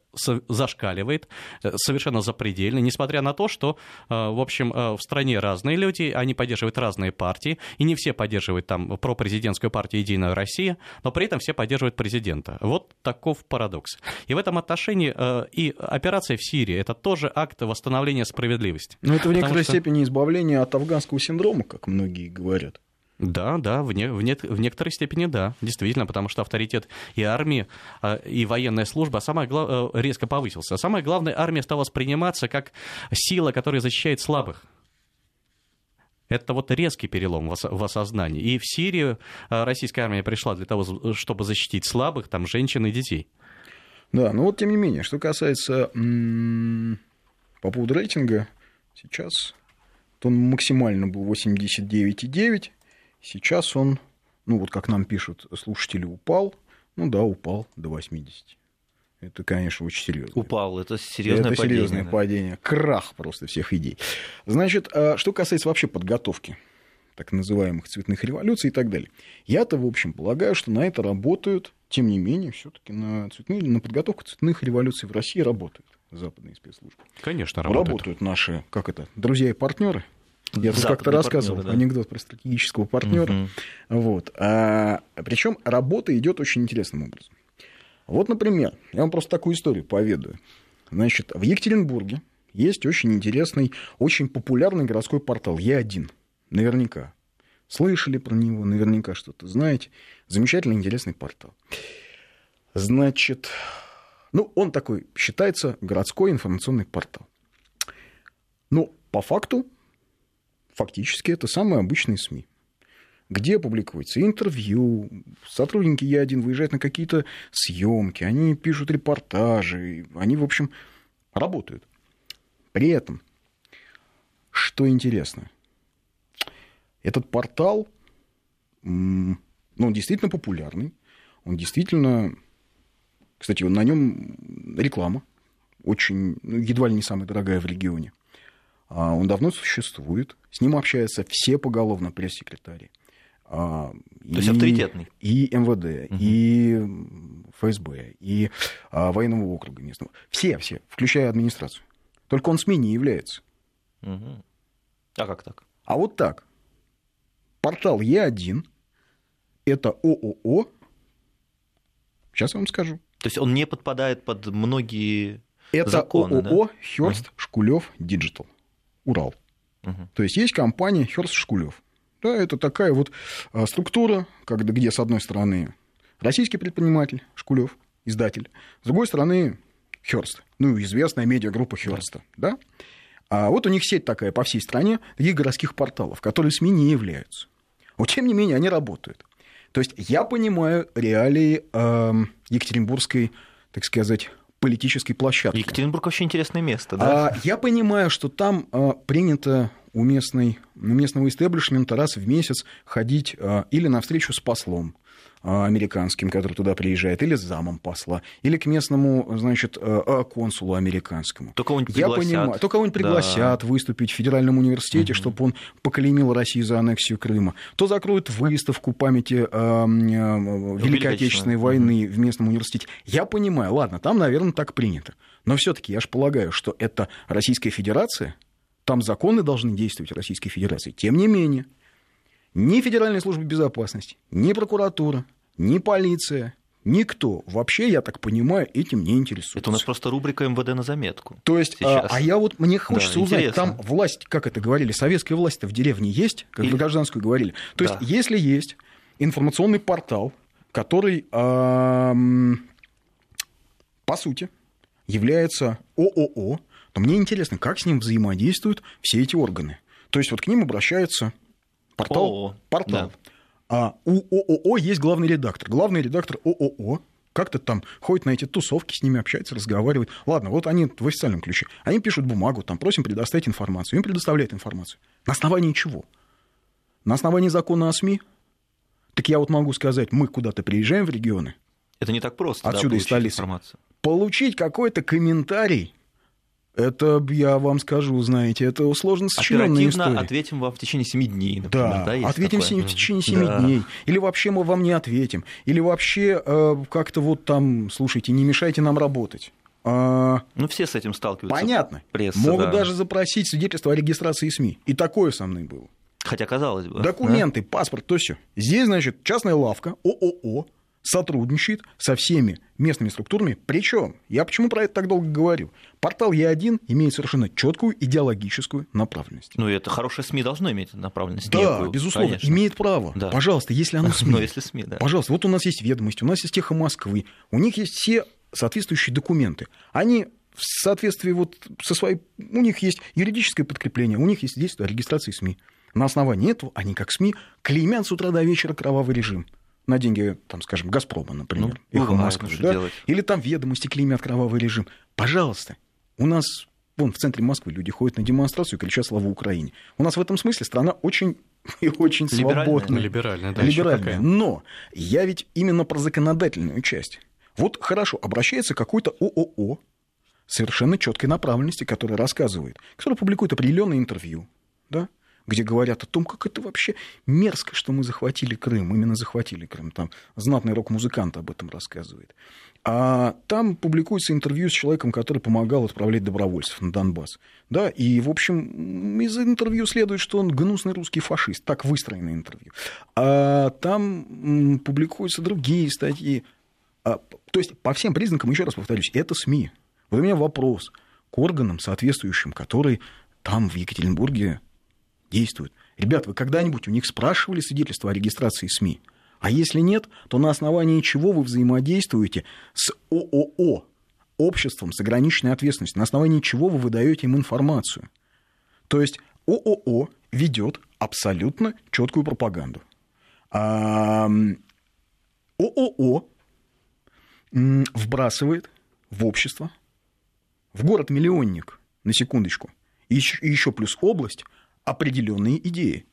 зашкаливает э, совершенно запредельно, несмотря на то, что, э, в общем, э, в стране разные люди, они поддерживают разные партии, и не все поддерживают там пропрезидентскую партию «Единая Россия», но при этом все поддерживают президента. Вот таков парадокс. И в этом отношении э, и операция в Сирии – это то, тоже акт восстановления справедливости. Но это в некоторой что... степени избавление от афганского синдрома, как многие говорят. Да, да, в, не, в, не, в некоторой степени да, действительно, потому что авторитет и армии, а, и военная служба самое глав... Э, резко повысился. А самое главное, армия стала восприниматься как сила, которая защищает слабых. Это вот резкий перелом в осознании. И в Сирию э, российская армия пришла для того, чтобы защитить слабых, там, женщин и детей. Да, но вот тем не менее, что касается по поводу рейтинга, сейчас он максимально был 89,9, Сейчас он, ну вот как нам пишут слушатели, упал. Ну да, упал до 80. Это, конечно, очень серьезно. Упал, это серьезное это падение. серьезное да. падение. Крах просто всех идей. Значит, а что касается вообще подготовки так называемых цветных революций и так далее. Я-то, в общем, полагаю, что на это работают, тем не менее, все-таки на, цветные, на подготовку цветных революций в России работают западные спецслужбы. Конечно, работают. Работают наши, как это, друзья и партнеры, я тут как-то рассказывал партнеры, да. анекдот про стратегического партнера. Угу. Вот. А, причем работа идет очень интересным образом. Вот, например, я вам просто такую историю поведаю. Значит, в Екатеринбурге есть очень интересный, очень популярный городской портал Е1. Наверняка. Слышали про него, наверняка что-то знаете. Замечательный, интересный портал. Значит, ну, он такой считается городской информационный портал. Ну, по факту, фактически это самые обычные СМИ где публикуется интервью, сотрудники Е1 выезжают на какие-то съемки, они пишут репортажи, они, в общем, работают. При этом, что интересно, этот портал, ну, он действительно популярный, он действительно, кстати, на нем реклама, очень, ну, едва ли не самая дорогая в регионе. А, он давно существует, с ним общаются все поголовно пресс-секретари. А, То и, есть авторитетный. И МВД, угу. и ФСБ, и а, военного округа местного. Все, все, включая администрацию. Только он СМИ не является. Угу. А как так? А вот так. Портал Е1 – это ООО. Сейчас я вам скажу. То есть он не подпадает под многие это законы, ООО да? Хёрст Шкулев Digital. Урал. Угу. То есть есть компания Хёрст Шкулев. Да, это такая вот а, структура, когда, где с одной стороны российский предприниматель Шкулев, издатель, с другой стороны Хёрст, ну, известная медиагруппа Хёрста, да. да? А вот у них сеть такая по всей стране, таких городских порталов, которые СМИ не являются. Но, тем не менее, они работают. То есть я понимаю реалии э, Екатеринбургской, так сказать, политической площадки. Екатеринбург очень интересное место, да? А, я понимаю, что там а, принято у, местной, у местного истеблишмента раз в месяц ходить а, или на встречу с послом, американским, который туда приезжает, или с замом посла, или к местному, значит, а, а, консулу американскому. То кого-нибудь Я понимаю, то кого-нибудь пригласят да. выступить в федеральном университете, угу. чтобы он поклеймил Россию за аннексию Крыма, то закроют выставку памяти а, Великой Отечественной войны угу. в местном университете. Я понимаю, ладно, там, наверное, так принято. Но все-таки я же полагаю, что это Российская Федерация, там законы должны действовать в Российской Федерации. Тем не менее, ни Федеральная служба безопасности, ни прокуратура, ни полиция, Никто вообще, я так понимаю, этим не интересуется. Это у нас просто рубрика МВД на заметку. То есть, а, а я вот мне хочется да, узнать, интересно. там власть, как это говорили, советская власть-то в деревне есть, как Или... в гражданскую говорили. То да. есть, если есть информационный портал, который, эм, по сути, является ООО, то мне интересно, как с ним взаимодействуют все эти органы. То есть, вот к ним обращается Портал. ООО. Портал. Да. А у ООО есть главный редактор. Главный редактор ООО как-то там ходит на эти тусовки, с ними общается, разговаривает. Ладно, вот они в официальном ключе. Они пишут бумагу, там просим предоставить информацию. Им предоставляют информацию. На основании чего? На основании закона о СМИ? Так я вот могу сказать, мы куда-то приезжаем в регионы. Это не так просто, отсюда да, из столицы. Информацию. Получить какой-то комментарий это, я вам скажу, знаете, это сложно сочиненная история. ответим вам в течение 7 дней, например. Да, да ответим такое? в течение 7 да. дней. Или вообще мы вам не ответим. Или вообще э, как-то вот там, слушайте, не мешайте нам работать. А... Ну, все с этим сталкиваются. Понятно. Пресса, Могут да. даже запросить свидетельство о регистрации СМИ. И такое со мной было. Хотя казалось бы. Документы, да? паспорт, то все. Здесь, значит, частная лавка, ООО, сотрудничает со всеми местными структурами. Причем, я почему про это так долго говорю? Портал Е1 имеет совершенно четкую идеологическую направленность. Ну, это хорошее СМИ должно иметь направленность. Да, некую, безусловно, конечно. имеет право. Да. Пожалуйста, если оно [laughs] СМИ. Но если СМИ, да. Пожалуйста, вот у нас есть ведомости, у нас есть эхо Москвы, у них есть все соответствующие документы. Они в соответствии вот со своей... У них есть юридическое подкрепление, у них есть действие о регистрации СМИ. На основании этого они, как СМИ, клеймят с утра до вечера кровавый режим. На деньги, там, скажем, Газпрома, например, Ну, эхо Москвы. да? делать? Или там ведомости клеймят кровавый режим. Пожалуйста, у нас Вон в центре Москвы люди ходят на демонстрацию и кричат «Слава Украине». У нас в этом смысле страна очень [laughs] и очень Либеральная. свободная. Либеральная, да, Либеральная. Но я ведь именно про законодательную часть. Вот хорошо, обращается какой-то ООО совершенно четкой направленности, который рассказывает, который публикует определенное интервью, да, где говорят о том, как это вообще мерзко, что мы захватили Крым, именно захватили Крым. Там знатный рок-музыкант об этом рассказывает. А там публикуется интервью с человеком, который помогал отправлять добровольцев на Донбасс. Да, и, в общем, из интервью следует, что он гнусный русский фашист. Так выстроено интервью. А там публикуются другие статьи. А, то есть, по всем признакам, еще раз повторюсь, это СМИ. Вот у меня вопрос к органам соответствующим, которые там, в Екатеринбурге, действуют. Ребят, вы когда-нибудь у них спрашивали свидетельство о регистрации СМИ? А если нет, то на основании чего вы взаимодействуете с ООО, обществом с ограниченной ответственностью, на основании чего вы выдаете им информацию? То есть ООО ведет абсолютно четкую пропаганду. А, ООО вбрасывает в общество, в город-миллионник, на секундочку, и еще плюс область, определенные идеи.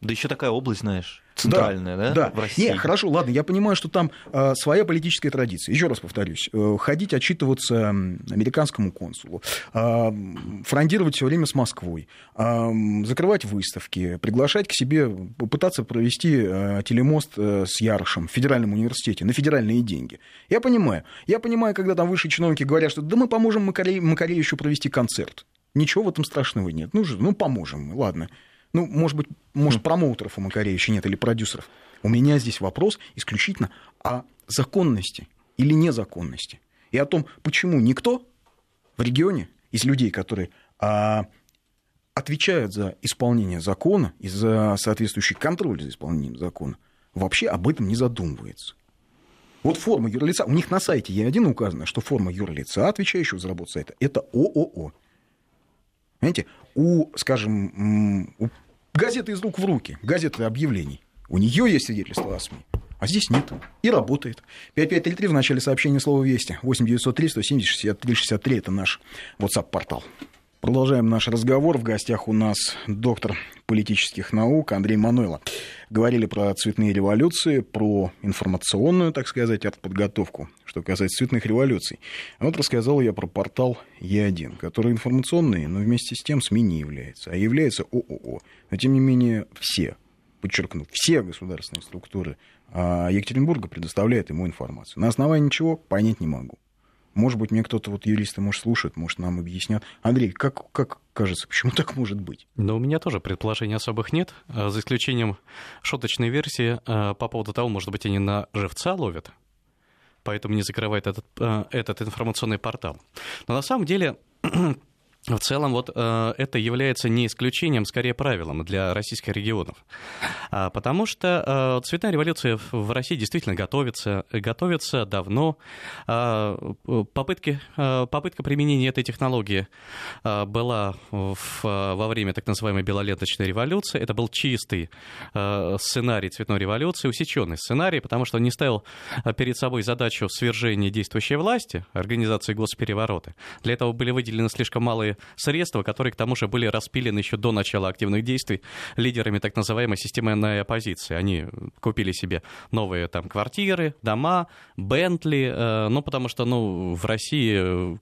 Да еще такая область, знаешь, центральная, да, Да. в России. Не, хорошо, ладно, я понимаю, что там э, своя политическая традиция. Еще раз повторюсь, э, ходить отчитываться американскому консулу, э, фрондировать все время с Москвой, э, закрывать выставки, приглашать к себе, пытаться провести э, телемост э, с Ярошем в федеральном университете на федеральные деньги. Я понимаю. Я понимаю, когда там высшие чиновники говорят, что да мы поможем Макаре- Макаревичу провести концерт. Ничего в этом страшного нет. Ну, же, ну поможем мы, ладно. Ну, может быть, может, промоутеров у Макаревича нет или продюсеров. У меня здесь вопрос исключительно о законности или незаконности. И о том, почему никто в регионе из людей, которые а, отвечают за исполнение закона и за соответствующий контроль за исполнением закона, вообще об этом не задумывается. Вот форма юрлица, у них на сайте Е1 указано, что форма юрлица, отвечающего за работу сайта, это ООО. Понимаете, у, скажем, у газеты из рук в руки, газеты объявлений, у нее есть свидетельство о СМИ, а здесь нет. И работает. 5533 в начале сообщения слова «Вести». 8903 170 63 63 – это наш WhatsApp-портал. Продолжаем наш разговор. В гостях у нас доктор политических наук Андрей Мануйло. Говорили про цветные революции, про информационную, так сказать, артподготовку, что касается цветных революций. А вот рассказал я про портал Е1, который информационный, но вместе с тем СМИ не является, а является ООО. Но тем не менее все, подчеркну, все государственные структуры а, Екатеринбурга предоставляют ему информацию. На основании чего, понять не могу. Может быть, мне кто-то, вот юристы, может, слушает, может, нам объяснят. Андрей, как, как кажется, почему так может быть? Но у меня тоже предположений особых нет, а, за исключением шуточной версии а, по поводу того, может быть, они на живца ловят, поэтому не закрывают этот, а, этот информационный портал. Но на самом деле [clears throat] в целом вот э, это является не исключением, скорее правилом для российских регионов. А, потому что э, цветная революция в- России действительно готовится, готовится давно. А, попытки, э, попытка применения этой технологии э, была в- во время так называемой белоленточной революции. Это был чистый э, сценарий цветной революции, усеченный сценарий, потому что он не ставил перед собой задачу свержения действующей власти, организации госпереворота. Для этого были выделены слишком малые средства, которые, к тому же, были распилены еще до начала активных действий лидерами так называемой системной оппозиции. Они купили себе новые там квартиры, дома, Бентли, э, ну, потому что, ну, в России э,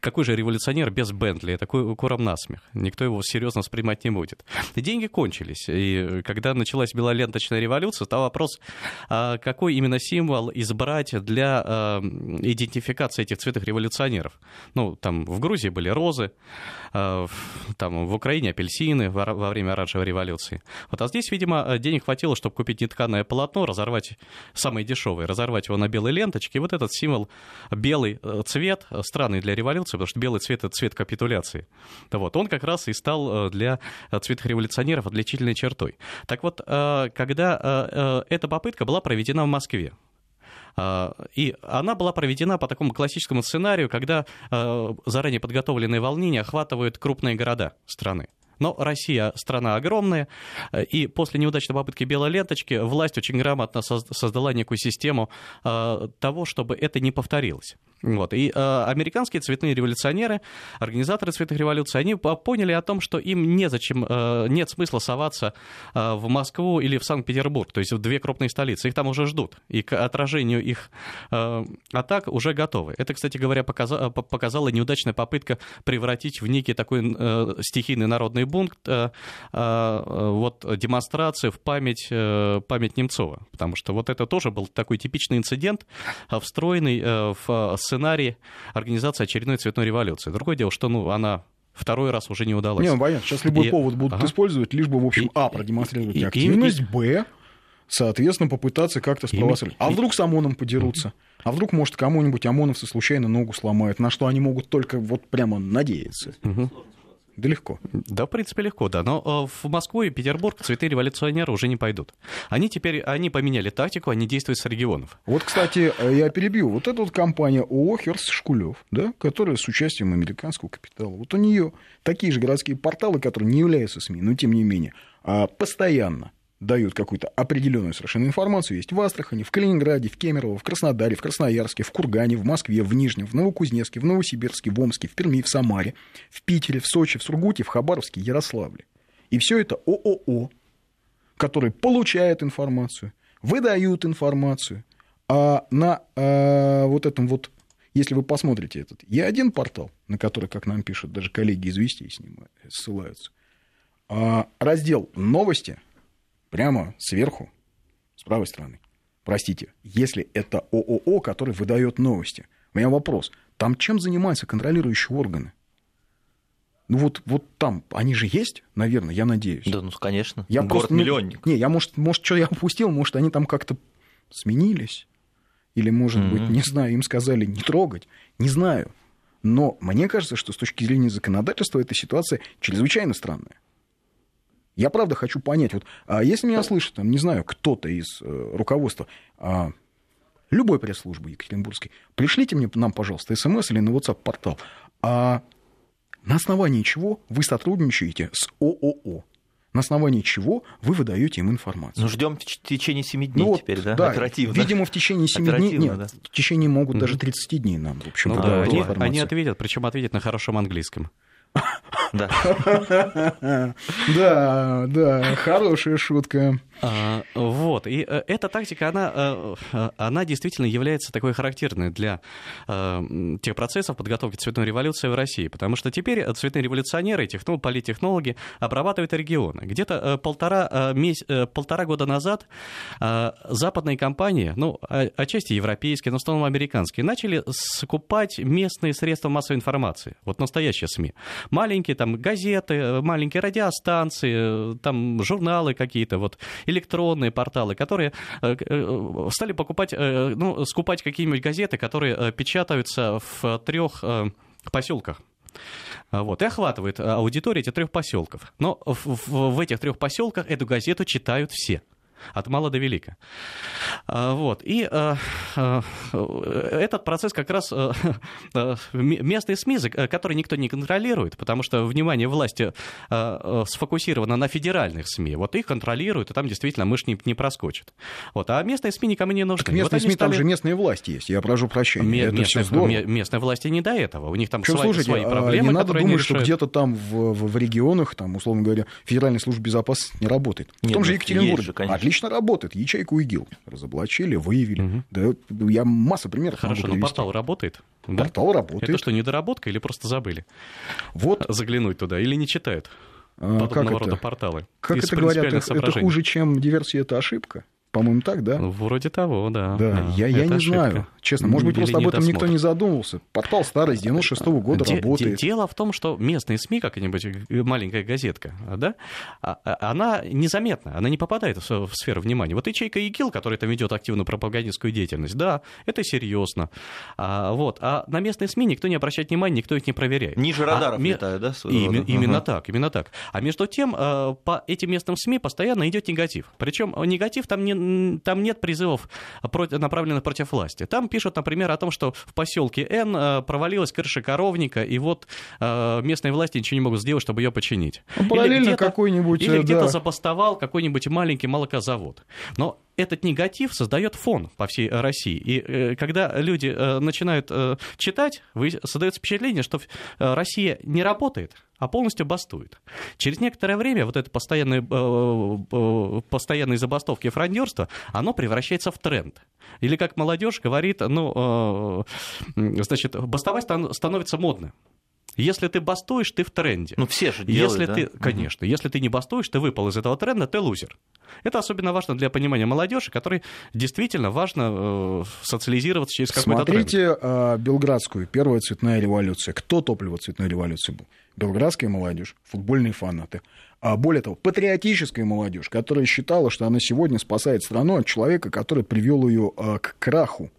какой же революционер без Бентли? Такой куром насмех. Никто его серьезно воспринимать не будет. И деньги кончились. И когда началась белоленточная революция, стал вопрос, а какой именно символ избрать для э, идентификации этих цветных революционеров. Ну, там в Грузии были розы, фрукты, там в Украине апельсины во время оранжевой революции. Вот, а здесь, видимо, денег хватило, чтобы купить нетканое полотно, разорвать самое дешевое, разорвать его на белой ленточке. И вот этот символ белый цвет, странный для революции, потому что белый цвет — это цвет капитуляции. Вот, он как раз и стал для цветных революционеров отличительной чертой. Так вот, когда эта попытка была проведена в Москве, и она была проведена по такому классическому сценарию, когда а, заранее подготовленные волнения охватывают крупные города страны. Но Россия страна огромная, и после неудачной попытки белой ленточки власть очень грамотно создала некую систему а, того, чтобы это не повторилось. Вот. И э, американские цветные революционеры, организаторы цветных революций, они поняли о том, что им незачем, э, нет смысла соваться э, в Москву или в Санкт-Петербург, то есть в две крупные столицы. Их там уже ждут, и к отражению их э, атак уже готовы. Это, кстати говоря, показа, показала неудачная попытка превратить в некий такой э, стихийный народный бунт э, э, вот, демонстрацию в память, э, память Немцова. Потому что вот это тоже был такой типичный инцидент, э, встроенный э, в сценарий организации очередной цветной революции. Другое дело, что ну, она второй раз уже не удалась. Не, ну, понятно, сейчас любой и... повод будут ага. использовать, лишь бы, в общем, и, а, продемонстрировать и, активность, и... б, соответственно, попытаться как-то спровоцировать. А вдруг с ОМОНом подерутся? А вдруг, может, кому-нибудь ОМОНовцы случайно ногу сломают, на что они могут только вот прямо надеяться? Угу. Да легко. Да, в принципе, легко, да. Но э, в Москву и Петербург цветы революционеры уже не пойдут. Они теперь, они поменяли тактику, они действуют с регионов. Вот, кстати, э, я перебью. Вот эта вот компания ООО «Херст Шкулев», да, которая с участием американского капитала. Вот у нее такие же городские порталы, которые не являются СМИ, но тем не менее, а, постоянно дают какую-то определенную совершенно информацию, есть в Астрахани, в Калининграде, в Кемерово, в Краснодаре, в Красноярске, в Кургане, в Москве, в Нижнем, в Новокузнецке, в Новосибирске, в Омске, в Перми, в Самаре, в Питере, в Сочи, в Сургуте, в Хабаровске, Ярославле. И все это ООО, которые получают информацию, выдают информацию, а на а, вот этом вот, если вы посмотрите этот, я один портал, на который, как нам пишут даже коллеги из Вестей ним ссылаются, а, раздел «Новости», прямо сверху, с правой стороны. Простите, если это ООО, который выдает новости. У меня вопрос. Там чем занимаются контролирующие органы? Ну вот, вот там, они же есть, наверное, я надеюсь. Да, ну конечно. Я Город-миллионник. Ну, не, я, может, может, что я упустил, может, они там как-то сменились. Или, может mm-hmm. быть, не знаю, им сказали не трогать. Не знаю. Но мне кажется, что с точки зрения законодательства эта ситуация чрезвычайно странная. Я правда хочу понять, вот а если меня слышит, там, не знаю, кто-то из э, руководства а, любой пресс-службы Екатеринбургской, пришлите мне нам, пожалуйста, смс или на WhatsApp портал. А на основании чего вы сотрудничаете с ООО? на основании чего вы выдаете им информацию. Ну, ждем в течение 7 дней ну, теперь, да? да? Оперативно. Видимо, в течение 7 дней. Нет, да. в течение могут даже 30 дней нам, в общем, ну, да, они, они ответят, причем ответят на хорошем английском. Да. [laughs] Да, да, хорошая шутка. А, вот, и э, эта тактика, она, э, э, она действительно является такой характерной для тех процессов подготовки цветной революции в России, потому что теперь цветные революционеры, техно, политтехнологи обрабатывают регионы. Где-то полтора, меся, полтора года назад западные компании, ну, отчасти европейские, но в основном американские, начали скупать местные средства массовой информации, вот настоящие СМИ. Маленькие там газеты, маленькие радиостанции, там журналы какие-то, вот электронные порталы, которые э, э, стали покупать, э, ну, скупать какие-нибудь газеты, которые печатаются в трех поселках. Вот, и охватывает аудитория этих трех поселков. Но в, в, в этих трех поселках эту газету читают все от мала до велика. А, вот. И э, э, этот процесс как раз э, [laughs] местные СМИ, которые никто не контролирует, потому что внимание власти сфокусировано на федеральных СМИ. Вот их контролируют, и там действительно мышь не, не проскочит. Вот. А местные СМИ никому не нужны. Так местные вот СМИ, стали... там же местные власти есть, я прошу прощения. Это местные, местные власти не до этого, у них там Причем, свои, слушайте, свои а проблемы, не надо думать, что где-то там в, в, в регионах, там, условно говоря, Федеральная служба безопасности не работает. В Нет, том же ну, Екатеринбурге. Же, отлично работает. Ячейку ИГИЛ разоблачили, выявили. Угу. Да, я масса примеров Хорошо, но портал работает? Портал да? работает. Это что, недоработка или просто забыли вот. заглянуть туда? Или не читают? А, подобного как рода это? порталы. Как это говорят, это, это хуже, чем диверсия, это ошибка? По-моему, так, да? Вроде того, да. Да, я, я не ошибка. знаю. Честно, может быть, просто об этом никто не задумывался. Портал старый, с 96 -го года де, работает. Де, дело в том, что местные СМИ, какая-нибудь маленькая газетка, да, а, а, она незаметна, она не попадает в, в сферу внимания. Вот ячейка ИГИЛ, который там ведет активную пропагандистскую деятельность, да, это серьезно. А, вот. а на местные СМИ никто не обращает внимания, никто их не проверяет. Ниже радаров а, летают, да? Именно, именно так, именно так. А между тем, э, по этим местным СМИ постоянно идет негатив. Причем негатив там не там нет призывов, направленных против власти. Там пишут, например, о том, что в поселке Н э, провалилась крыша коровника, и вот э, местные власти ничего не могут сделать, чтобы ее починить. Ну, параллельно какой-нибудь... Или где-то да. забастовал какой-нибудь маленький молокозавод. Но этот негатив создает фон по всей России. И э, когда люди э, начинают э, читать, вы, создается впечатление, что э, Россия не работает, а полностью бастует. Через некоторое время вот это постоянное, э, э, постоянные забастовки и фрондерство, оно превращается в тренд. Или, как молодежь говорит, ну, э, значит, бастовать становится модно. Если ты бастуешь, ты в тренде. Ну, все же делают, если да? ты, Конечно. Угу. Если ты не бастуешь, ты выпал из этого тренда, ты лузер. Это особенно важно для понимания молодежи, которой действительно важно э, социализироваться через какой-то Смотрите тренд. Э, Белградскую, первая цветная революция. Кто топливо цветной революции был? Белградская молодежь, футбольные фанаты. А более того, патриотическая молодежь, которая считала, что она сегодня спасает страну от человека, который привел ее э, к краху.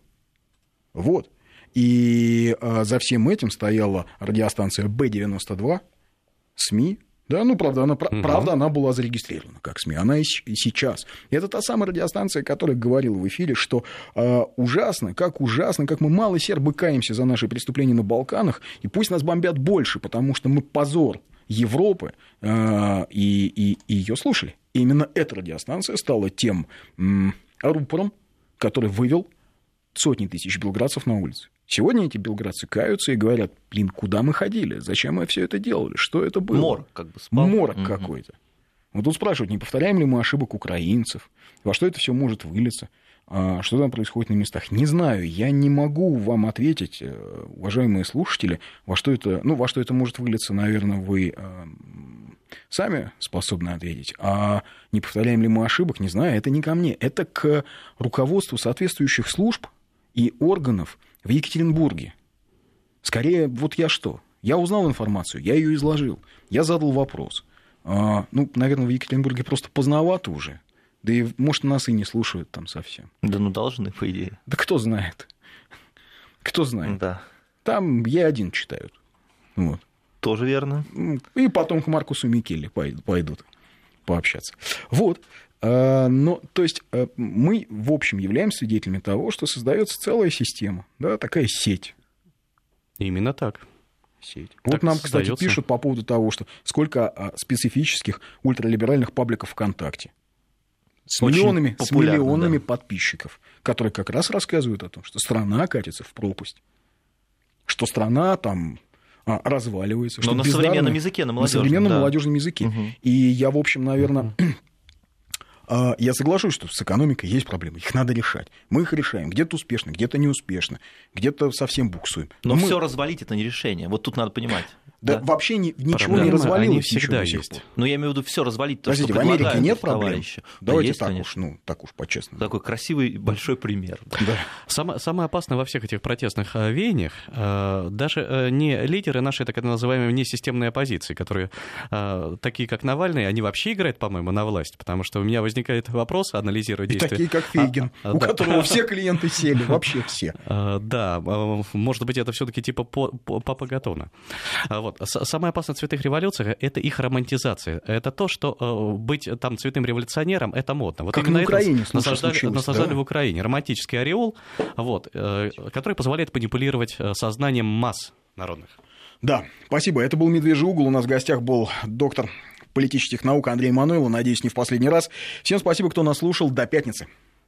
Вот. И э, за всем этим стояла радиостанция Б-92, СМИ, да, ну, правда, она, угу. правда, она была зарегистрирована как СМИ, она и, и сейчас. И это та самая радиостанция, которая говорила в эфире, что э, ужасно, как ужасно, как мы мало сербы каемся за наши преступления на Балканах, и пусть нас бомбят больше, потому что мы позор Европы, э, и, и, и ее слушали. И именно эта радиостанция стала тем э, рупором, который вывел сотни тысяч белградцев на улицы. Сегодня эти белградцы каются и говорят, блин, куда мы ходили, зачем мы все это делали, что это было? Мор, как бы спал. Морок угу. какой-то. Вот тут спрашивают, не повторяем ли мы ошибок украинцев, во что это все может вылиться, а, что там происходит на местах. Не знаю, я не могу вам ответить, э, уважаемые слушатели, во что это, ну, во что это может вылиться, наверное, вы э, сами способны ответить. А не повторяем ли мы ошибок, не знаю, это не ко мне. Это к руководству соответствующих служб и органов – в Екатеринбурге. Скорее, вот я что? Я узнал информацию, я ее изложил, я задал вопрос. А, ну, наверное, в Екатеринбурге просто поздновато уже. Да и, может, нас и не слушают там совсем. Да ну должны, по идее. Да кто знает. Кто знает. Да. Там я один читают. Вот. Тоже верно. И потом к Маркусу Микеле пойдут пообщаться. Вот. А, но, то есть э, мы, в общем, являемся свидетелями того, что создается целая система, да, такая сеть. Именно так. Сеть. Так вот нам, кстати, создается. пишут по поводу того, что сколько а, специфических ультралиберальных пабликов ВКонтакте. С миллионами, с миллионами да. подписчиков, которые как раз рассказывают о том, что страна катится в пропасть, что страна там а, разваливается. Но что на современном языке, на молодежном. На современном да. молодежном языке. Угу. И я, в общем, наверное, угу я соглашусь, что с экономикой есть проблемы, их надо решать. Мы их решаем, где-то успешно, где-то не успешно, где-то совсем буксуем. Но, Но мы... все развалить это не решение. Вот тут надо понимать. Да, да. вообще ни, ничего Проблемы, не развалилось. Они всегда есть. Но ну, я имею в виду все развалить. То, Подождите, что в Америке нет проблем? Товарищи. Давайте да, есть, так конечно. уж, ну, так уж по-честному. Такой красивый большой пример. Да. Самое, самое опасное во всех этих протестных э, веяниях, э, даже э, не лидеры нашей так называемой внесистемной оппозиции, которые такие, как Навальный, они вообще играют, по-моему, на власть, потому что у меня возникает вопрос, анализируя действия. И такие, как Фейгин, а, у да. которого [laughs] все клиенты сели, вообще все. Да, может быть, это все таки типа Папа Гатона. Вот. Самое опасное на цветных революциях это их романтизация. Это то, что э, быть там цветным революционером это модно. Вот как именно на Украине это насаждали, насаждали да? в Украине. Романтический ореол, вот, э, который позволяет манипулировать э, сознанием масс народных. Да, спасибо. Это был «Медвежий угол». У нас в гостях был доктор политических наук Андрей Мануйлов. Надеюсь, не в последний раз. Всем спасибо, кто нас слушал. До пятницы.